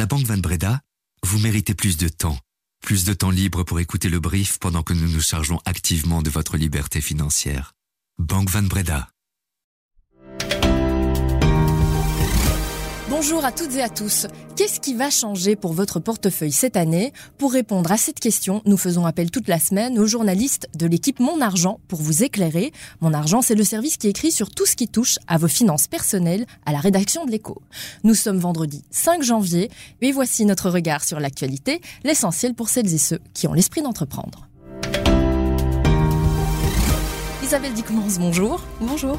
la Banque Van Breda, vous méritez plus de temps. Plus de temps libre pour écouter le brief pendant que nous nous chargeons activement de votre liberté financière. Banque Van Breda. Bonjour à toutes et à tous. Qu'est-ce qui va changer pour votre portefeuille cette année? Pour répondre à cette question, nous faisons appel toute la semaine aux journalistes de l'équipe Mon Argent pour vous éclairer. Mon Argent, c'est le service qui écrit sur tout ce qui touche à vos finances personnelles à la rédaction de l'écho. Nous sommes vendredi 5 janvier et voici notre regard sur l'actualité, l'essentiel pour celles et ceux qui ont l'esprit d'entreprendre. Isabelle Dickmans, bonjour. Bonjour.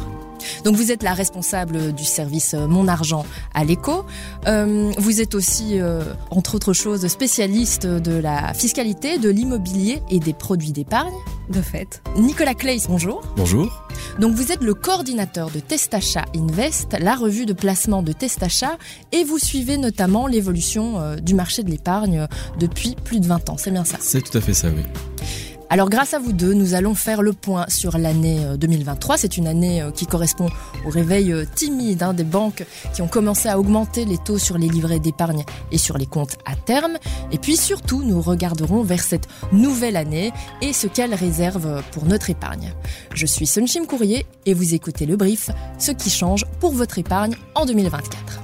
Donc vous êtes la responsable du service euh, Mon Argent à l'écho. Euh, vous êtes aussi, euh, entre autres choses, spécialiste de la fiscalité, de l'immobilier et des produits d'épargne. De fait. Nicolas Clays, bonjour. Bonjour. Donc vous êtes le coordinateur de Testacha Invest, la revue de placement de Testacha, et vous suivez notamment l'évolution du marché de l'épargne depuis plus de 20 ans. C'est bien ça? C'est tout à fait ça, oui. Alors grâce à vous deux, nous allons faire le point sur l'année 2023. Euh, C'est une année euh, qui correspond au réveil euh, timide hein, des banques qui ont commencé à augmenter les taux sur les livrets d'épargne et sur les comptes à terme. Et puis surtout, nous regarderons vers cette nouvelle année et ce qu'elle réserve pour notre épargne. Je suis Sunshim Courrier et vous écoutez le brief, ce qui change pour votre épargne en 2024.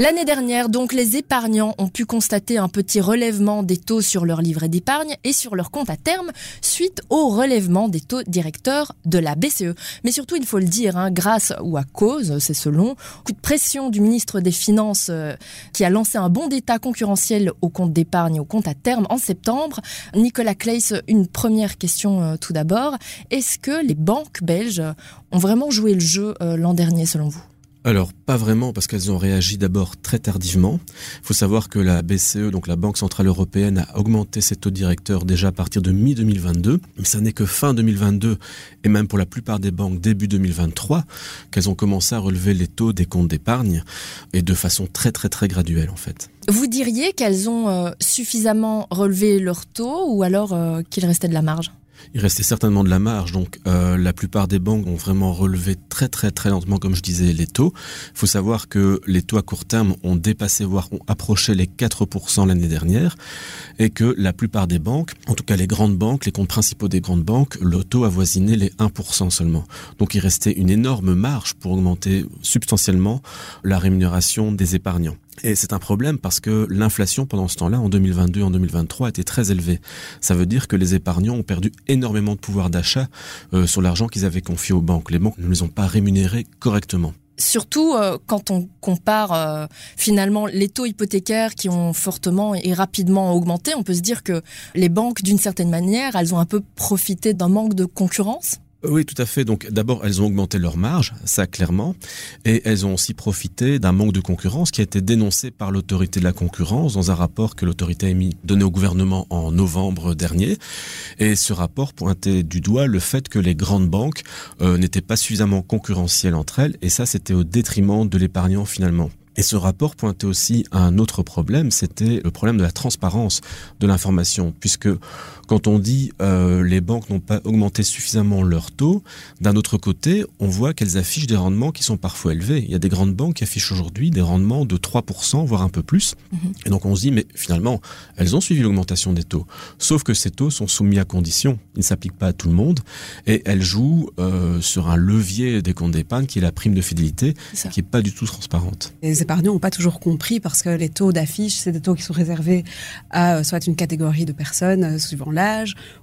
L'année dernière, donc, les épargnants ont pu constater un petit relèvement des taux sur leur livret d'épargne et sur leur compte à terme suite au relèvement des taux directeurs de la BCE. Mais surtout, il faut le dire, hein, grâce ou à cause, c'est selon, coup de pression du ministre des Finances euh, qui a lancé un bon d'état concurrentiel au compte d'épargne et au compte à terme en septembre. Nicolas Claes, une première question euh, tout d'abord. Est-ce que les banques belges ont vraiment joué le jeu euh, l'an dernier selon vous? Alors pas vraiment parce qu'elles ont réagi d'abord très tardivement. Il faut savoir que la BCE, donc la Banque centrale européenne, a augmenté ses taux directeurs déjà à partir de mi-2022, mais ça n'est que fin 2022 et même pour la plupart des banques début 2023 qu'elles ont commencé à relever les taux des comptes d'épargne et de façon très très très graduelle en fait. Vous diriez qu'elles ont euh, suffisamment relevé leurs taux ou alors euh, qu'il restait de la marge? Il restait certainement de la marge. Donc euh, la plupart des banques ont vraiment relevé très très très lentement, comme je disais, les taux. Il faut savoir que les taux à court terme ont dépassé, voire ont approché les 4% l'année dernière, et que la plupart des banques, en tout cas les grandes banques, les comptes principaux des grandes banques, le taux avoisinait les 1% seulement. Donc il restait une énorme marge pour augmenter substantiellement la rémunération des épargnants. Et c'est un problème parce que l'inflation pendant ce temps-là, en 2022 en 2023, était très élevée. Ça veut dire que les épargnants ont perdu énormément de pouvoir d'achat euh, sur l'argent qu'ils avaient confié aux banques. Les banques ne les ont pas rémunérés correctement surtout euh, quand on compare euh, finalement les taux hypothécaires qui ont fortement et rapidement augmenté, on peut se dire que les banques, d'une certaine manière, elles ont un peu profité d'un manque de concurrence. Oui, tout à fait. Donc d'abord, elles ont augmenté leur marge, ça clairement, et elles ont aussi profité d'un manque de concurrence qui a été dénoncé par l'autorité de la concurrence dans un rapport que l'autorité a mis donné au gouvernement en novembre dernier. Et ce rapport pointait du doigt le fait que les grandes banques euh, n'étaient pas suffisamment concurrentielles entre elles, et ça c'était au détriment de l'épargnant finalement. Et ce rapport pointait aussi à un autre problème, c'était le problème de la transparence de l'information, puisque quand on dit euh, les banques n'ont pas augmenté suffisamment leurs taux, d'un autre côté, on voit qu'elles affichent des rendements qui sont parfois élevés. Il y a des grandes banques qui affichent aujourd'hui des rendements de 3%, voire un peu plus. Mhm. Et donc on se dit, mais finalement, elles ont suivi l'augmentation des taux. Sauf que ces taux sont soumis à conditions. Ils ne s'appliquent pas à tout le monde. Et elles jouent euh, sur un levier des comptes d'épargne qui est la prime de fidélité, qui n'est pas du tout transparente. Les épargnants n'ont pas toujours compris parce que les taux d'affiche, c'est des taux qui sont réservés à euh, soit une catégorie de personnes, suivant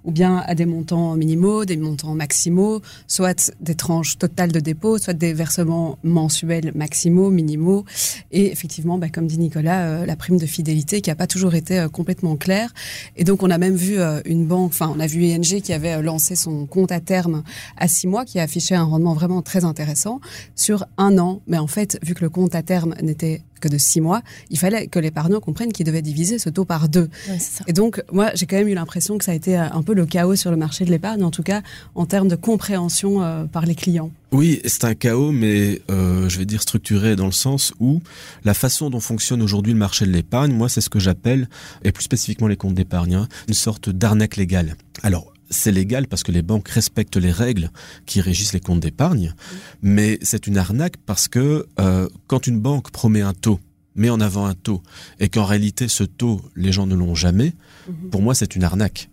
ou bien à des montants minimaux, des montants maximaux, soit des tranches totales de dépôt, soit des versements mensuels maximaux, minimaux. Et effectivement, bah, comme dit Nicolas, euh, la prime de fidélité qui n'a pas toujours été euh, complètement claire. Et donc, on a même vu euh, une banque, enfin, on a vu ING qui avait lancé son compte à terme à six mois, qui a affiché un rendement vraiment très intéressant sur un an. Mais en fait, vu que le compte à terme n'était que de six mois, il fallait que l'épargnant comprenne qu'il devait diviser ce taux par deux. et donc, moi, j'ai quand même eu l'impression que ça a été un peu le chaos sur le marché de l'épargne, en tout cas en termes de compréhension euh, par les clients. Oui, c'est un chaos, mais euh, je vais dire structuré dans le sens où la façon dont fonctionne aujourd'hui le marché de l'épargne, moi, c'est ce que j'appelle, et plus spécifiquement les comptes d'épargne, hein, une sorte d'arnaque légale. Alors, c'est légal parce que les banques respectent les règles qui régissent les comptes d'épargne, mais c'est une arnaque parce que euh, quand une banque promet un taux, met en avant un taux, et qu'en réalité ce taux, les gens ne l'ont jamais, mhm. pour moi c'est une arnaque.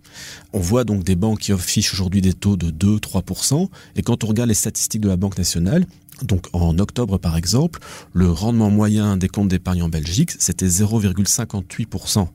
On voit donc des banques qui affichent aujourd'hui des taux de 2-3%, et quand on regarde les statistiques de la Banque nationale, donc en octobre par exemple, le rendement moyen des comptes d'épargne en Belgique, c'était 0,58%.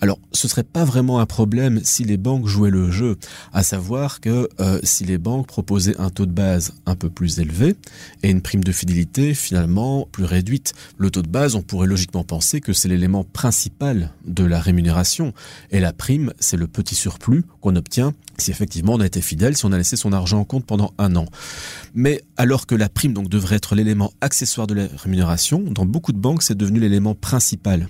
Alors ce serait pas vraiment un problème si les banques jouaient le jeu, à savoir que euh, si les banques proposaient un taux de base un peu plus élevé et une prime de fidélité finalement plus réduite. Le taux de base, on pourrait logiquement penser que c'est l'élément principal de la rémunération et la prime, c'est le petit surplus qu'on obtient si effectivement on a été fidèle, si on a laissé son argent en compte pendant un an. Mais alors que la prime donc devrait être l'élément accessoire de la rémunération, dans beaucoup de banques, c'est devenu l'élément principal.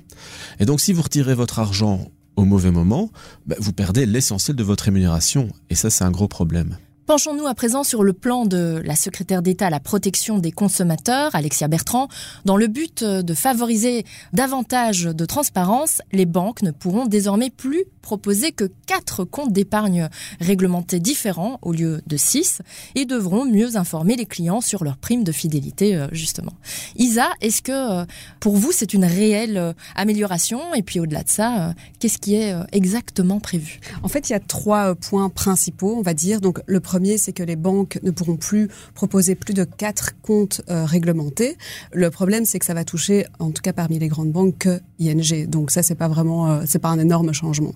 Et donc si vous retirez votre argent au mauvais moment, bah, vous perdez l'essentiel de votre rémunération. Et ça, c'est un gros problème. Penchons-nous à présent sur le plan de la secrétaire d'État à la protection des consommateurs, Alexia Bertrand. Dans le but de favoriser davantage de transparence, les banques ne pourront désormais plus proposer que quatre comptes d'épargne réglementés différents au lieu de six et devront mieux informer les clients sur leurs primes de fidélité, euh, justement. Isa, est-ce que euh, pour vous c'est une réelle euh, amélioration? Et puis au-delà de ça, qu'est-ce qui est exactement prévu? En fait, il y a trois points principaux, on va dire. Donc le premier, c'est que les banques ne pourront plus proposer plus de quatre comptes réglementés. Le problème, c'est que ça va toucher, en tout cas parmi les grandes banques, que ING. Donc ça, c'est pas vraiment, c'est pas un énorme changement.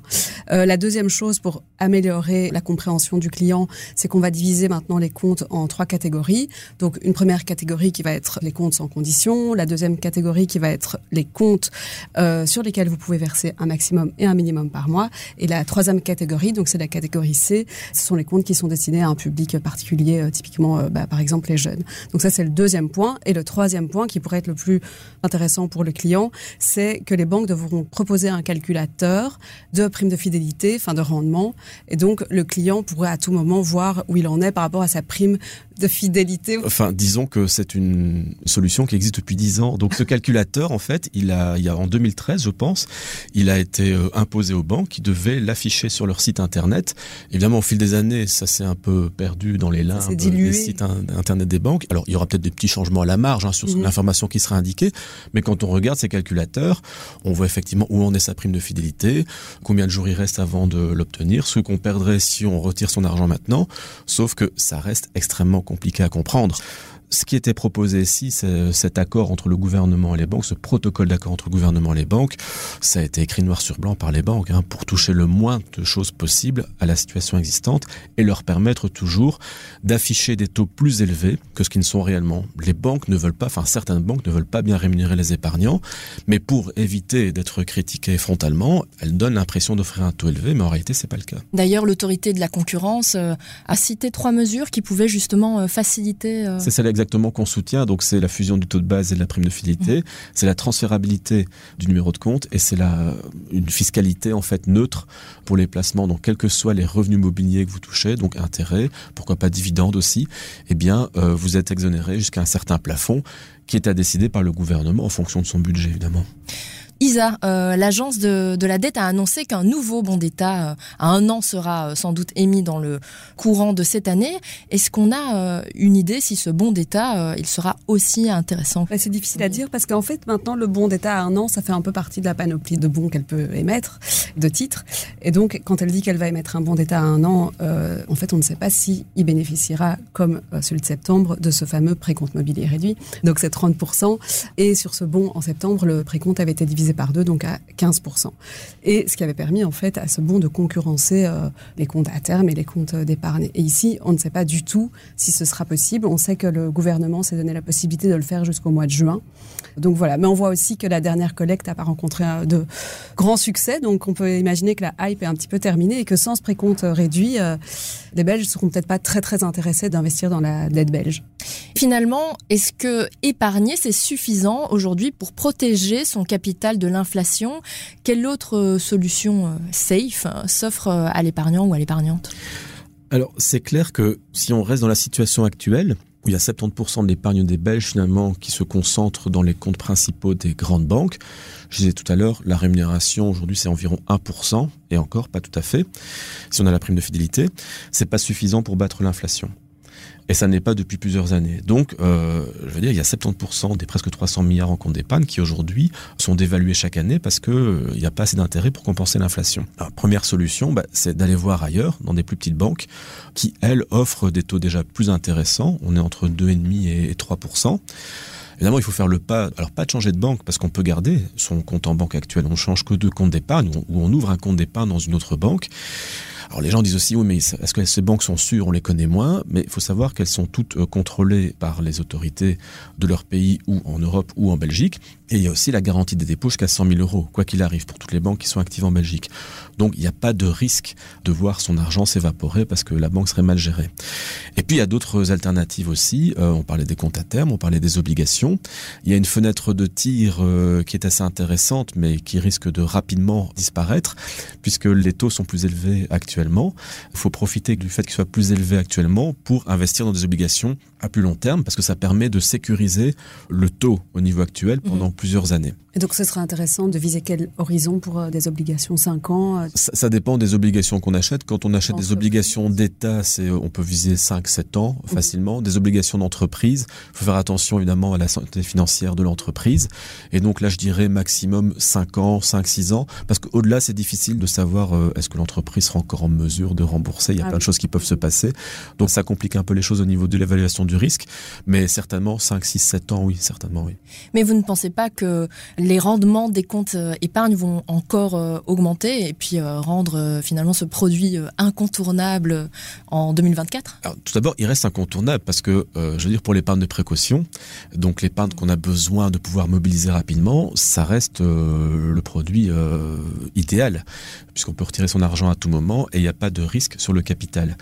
Euh, la deuxième chose pour améliorer la compréhension du client, c'est qu'on va diviser maintenant les comptes en trois catégories. Donc une première catégorie qui va être les comptes sans condition, la deuxième catégorie qui va être les comptes euh, sur lesquels vous pouvez verser un maximum et un minimum par mois, et la troisième catégorie, donc c'est la catégorie C, ce sont les comptes qui sont destinés à public particulier, euh, typiquement euh, bah, par exemple les jeunes. Donc ça c'est le deuxième point, et le troisième point qui pourrait être le plus intéressant pour le client, c'est que les banques devront proposer un calculateur de primes de fidélité, fin de rendement. Et donc, le client pourrait à tout moment voir où il en est par rapport à sa prime de fidélité. Enfin, disons que c'est une solution qui existe depuis 10 ans. Donc, ce calculateur, en fait, il a, il y a en 2013, je pense, il a été euh, imposé aux banques qui devaient l'afficher sur leur site internet. Évidemment, au fil des années, ça s'est un peu perdu dans les limbes des sites internet des banques. Alors, il y aura peut-être des petits changements à la marge hein, sur mhm. l'information qui sera indiquée, mais quand on regarde ces calculateurs, on voit effectivement où en est sa prime de fidélité, combien de jours il reste avant de l'obtenir, ce qu'on perdrait si on retire son argent maintenant, sauf que ça reste extrêmement compliqué à comprendre ce qui était proposé ici, c'est cet accord entre le gouvernement et les banques, ce protocole d'accord entre le gouvernement et les banques, ça a été écrit noir sur blanc par les banques hein, pour toucher le moins de choses possible à la situation existante et leur permettre toujours d'afficher des taux plus élevés que ce qu'ils ne sont réellement. Les banques ne veulent pas, enfin certaines banques ne veulent pas bien rémunérer les épargnants, mais pour éviter d'être critiquées frontalement, elles donnent l'impression d'offrir un taux élevé, mais en réalité c'est pas le cas. D'ailleurs, l'autorité de la concurrence euh, a cité trois mesures qui pouvaient justement euh, faciliter. Euh, c'est exactement qu'on soutient. Donc c'est la fusion du taux de base et de la prime de fidélité, mmh. c'est la transférabilité du numéro de compte et c'est la une fiscalité en fait neutre pour les placements. Donc quels que soient les revenus mobiliers que vous touchez, donc intérêts, pourquoi pas dividendes aussi, eh bien euh, vous êtes exonéré jusqu'à un certain plafond qui est à décider par le gouvernement en fonction de son budget évidemment. Isa, euh, l'agence de, la dette a annoncé qu'un nouveau bon d'État euh, à un an sera euh, sans doute émis dans le courant de cette année. Est-ce qu'on a une idée si ce bon d'État il sera aussi intéressant bah, C'est difficile à dire parce qu'en fait maintenant le bon d'État à un an ça fait un peu partie de la panoplie de bons qu'elle peut émettre, de titres. Et donc quand elle dit qu'elle va émettre un bon d'État à un an, en fait on ne sait pas si il bénéficiera comme celui de septembre de ce fameux précompte mobilier réduit. Donc c'est 30%. Et sur ce bon en septembre le précompte avait été divisé par deux, donc à 15%. Et ce qui avait permis en fait à ce bon de concurrencer euh, les comptes à terme et les comptes d'épargne. Et ici, on ne sait pas du tout si ce sera possible. On sait que le gouvernement s'est donné la possibilité de le faire jusqu'au mois de juin. Donc voilà, mais on voit aussi que la dernière collecte n'a pas rencontré de grands succès, donc on peut imaginer que la hype est un petit peu terminée et que sans ce précompte réduit, euh, les Belges seront peut-être pas très très intéressés d'investir dans la dette belge. Finalement, est-ce que épargner c'est suffisant aujourd'hui pour protéger son capital de l'inflation, quelle autre euh, solution euh, safe euh, s'offre à l'épargnant ou à l'épargnante? Alors, c'est clair que si on reste dans la situation actuelle, où il y a 70% de l'épargne des Belges finalement qui se concentre dans les comptes principaux des grandes banques. Je disais tout à l'heure, la rémunération aujourd'hui c'est environ 1%, et encore pas tout à fait, si on a la prime de fidélité. C'est pas suffisant pour battre l'inflation. Et ça n'est pas depuis plusieurs années. Donc, euh, je veux dire, il y a 70% des presque 300 milliards en compte d'épargne qui aujourd'hui sont dévalués chaque année parce que euh, n'y a pas assez d'intérêt pour compenser l'inflation. La première solution, bah, c'est d'aller voir ailleurs, dans des plus petites banques, qui elles offrent des taux déjà plus intéressants. On est entre 2,5 et 3%. Évidemment, il faut faire le pas, alors pas de changer de banque, parce qu'on peut garder son compte en banque actuel. On change que de compte d'épargne, ou on ouvre un compte d'épargne dans une autre banque. Alors les gens disent aussi, oui, mais est-ce que ces banques sont sûres? On les connaît moins, mais il faut savoir qu'elles sont toutes euh, contrôlées par les autorités de leur pays ou en Europe ou en Belgique. Et il y a aussi la garantie des dépôts jusqu'à 100 000 euros, quoi qu'il arrive, pour toutes les banques qui sont actives en Belgique. Donc il n'y a pas de risque de voir son argent s'évaporer parce que la banque serait mal gérée. Et puis il y a d'autres alternatives aussi. Euh, on parlait des comptes à terme, on parlait des obligations. Il y a une fenêtre de tir euh, qui est assez intéressante, mais qui risque de rapidement disparaître, puisque les taux sont plus élevés actuellement. Il faut profiter du fait qu'ils soient plus élevés actuellement pour investir dans des obligations à plus long terme, parce que ça permet de sécuriser le taux au niveau actuel pendant mhm plusieurs années. Et donc ce serait intéressant de viser quel horizon pour euh, des obligations 5 ans euh ça, dépend des obligations qu'on achète. Quand on achète des obligations d'État, c'est on peut viser 5-7 ans mhm. facilement. Des obligations d'entreprise, il faut faire attention évidemment à la santé financière de l'entreprise. Et donc là, je dirais maximum 5 ans, 5-6 ans, parce qu'au-delà, c'est difficile de savoir euh, est-ce que l'entreprise sera encore en mesure de rembourser. Il y a ah plein de choses qui peuvent se passer. Donc ça complique un peu les choses au niveau de l'évaluation du risque. Mais certainement 5, 6, 7 ans, oui, certainement oui. Mais vous ne pensez pas que les rendements des comptes euh, épargne vont encore euh, augmenter et puis euh, rendre finalement ce produit incontournable en 2024 Tout d'abord, il reste incontournable parce que, je veux dire, pour l'épargne de précaution, donc l'épargne qu'on a besoin de pouvoir mobiliser rapidement, ça reste le produit idéal puisqu'on peut retirer son argent à tout moment et il n'y a pas de risque sur le capital.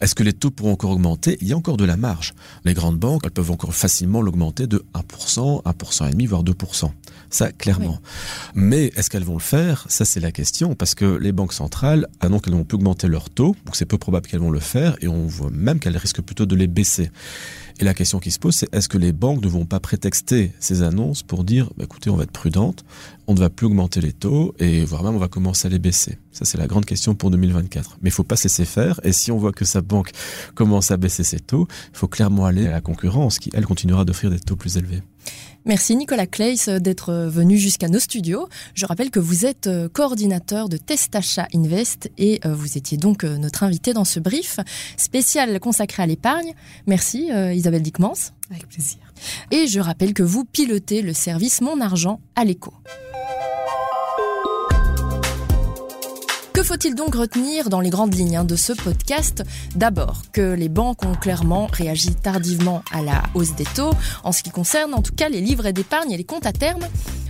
Est-ce que les taux pourront encore augmenter? Il y a encore de la marge. Les grandes banques, elles peuvent encore facilement l'augmenter de 1%, 1,5%, voire 2%. Ça, clairement. Mais est-ce qu'elles vont le faire? Ça, c'est la question, parce que les banques centrales annoncent qu'elles vont plus augmenter leurs taux, donc c'est peu probable qu'elles vont le faire, et on voit même qu'elles risquent plutôt de les baisser. Et la question qui se pose, c'est est-ce que les banques ne vont pas prétexter ces annonces pour dire, bah, écoutez, on va être prudente, on ne va plus augmenter les taux et voire même on va commencer à les baisser? Ça, c'est la grande question pour 2024. Mais il faut pas se laisser faire. Et si on voit que sa banque commence à baisser ses taux, il faut clairement aller à la concurrence qui, elle, continuera d'offrir des taux plus élevés. Merci Nicolas Claes d'être venu jusqu'à nos studios. Je rappelle que vous êtes euh, coordinateur de Testacha Invest et euh, vous étiez donc euh, notre invité dans ce brief spécial consacré à l'épargne. Merci Isabelle Dickmans. Avec plaisir. Et je rappelle que vous pilotez le service Mon Argent à l'écho. Que faut-il donc retenir dans les grandes lignes hein, de ce podcast? D'abord, que les banques ont clairement réagi tardivement à la hausse des taux, en ce qui concerne en tout cas les livrets d'épargne et les comptes à terme.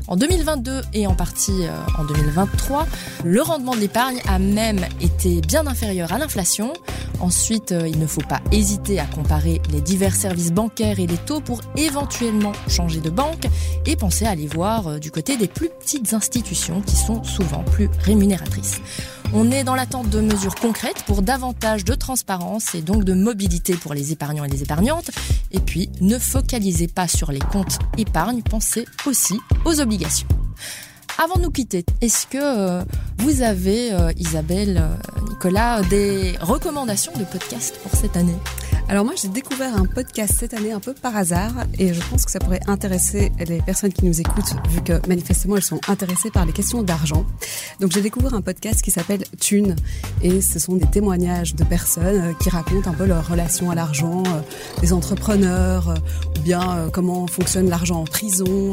En 2022 et en partie euh, en 2023, le rendement de l'épargne a même été bien inférieur à l'inflation. Ensuite, euh, il ne faut pas hésiter à comparer les divers services bancaires et les taux pour éventuellement changer de banque et penser à aller voir euh, du côté des plus petites institutions qui sont souvent plus rémunératrices. On est dans l'attente de mesures concrètes pour davantage de transparence et donc de mobilité pour les épargnants et les épargnantes. Et puis, ne focalisez pas sur les comptes épargne, pensez aussi aux obligations. Avant de nous quitter, est-ce que euh, vous avez, euh, Isabelle, euh, Nicolas, des recommandations de podcasts pour cette année? Alors moi, j'ai découvert un podcast cette année un peu par hasard et je pense que ça pourrait intéresser les personnes qui nous écoutent vu que manifestement elles sont intéressées par les questions d'argent. Donc j'ai découvert un podcast qui s'appelle Thune et ce sont des témoignages de personnes qui racontent un peu leur relation à l'argent, des entrepreneurs ou bien comment fonctionne l'argent en prison,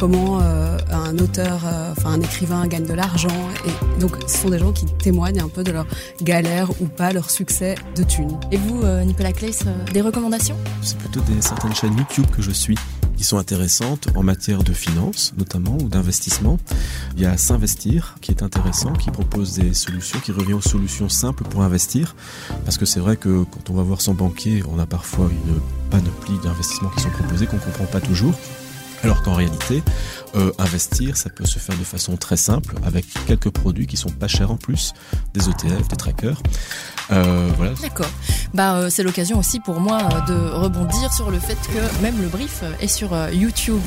comment un auteur, enfin un écrivain gagne de l'argent et donc ce sont des gens qui témoignent un peu de leur galère ou pas, leur succès de Thune. Et vous, Nicolas euh, des recommandations? C'est plutôt des certaines chaînes YouTube que je suis qui sont intéressantes en matière de finance notamment ou d'investissement. Il y a S'investir qui est intéressant, qui propose des solutions, qui revient aux solutions simples pour investir. Parce que c'est vrai que quand on va voir son banquier, on a parfois une panoplie d'investissements qui sont proposés qu'on ne comprend pas toujours. Alors qu'en réalité, euh, investir, ça peut se faire de façon très simple avec quelques produits qui sont pas chers en plus, des ETF, des trackers. Euh, voilà. D'accord. Bah, euh, c'est l'occasion aussi pour moi de rebondir sur le fait que même le brief est sur YouTube.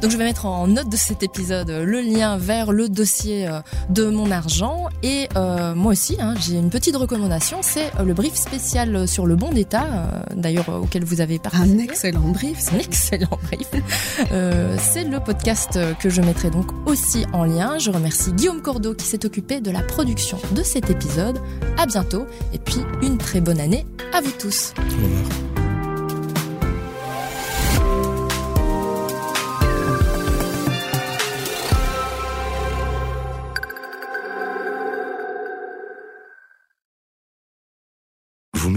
Donc je vais mettre en note de cet épisode le lien vers le dossier de mon argent. Et moi aussi, hein, j'ai une petite recommandation, c'est le brief spécial sur le bon d'État, d'ailleurs auquel vous avez participé. Un excellent brief. Un excellent brief. C'est le podcast que je mettrai donc aussi en lien. Je remercie Guillaume Cordeau qui s'est occupé de la production de cet épisode. À bientôt. Et puis une très bonne année à vous tous.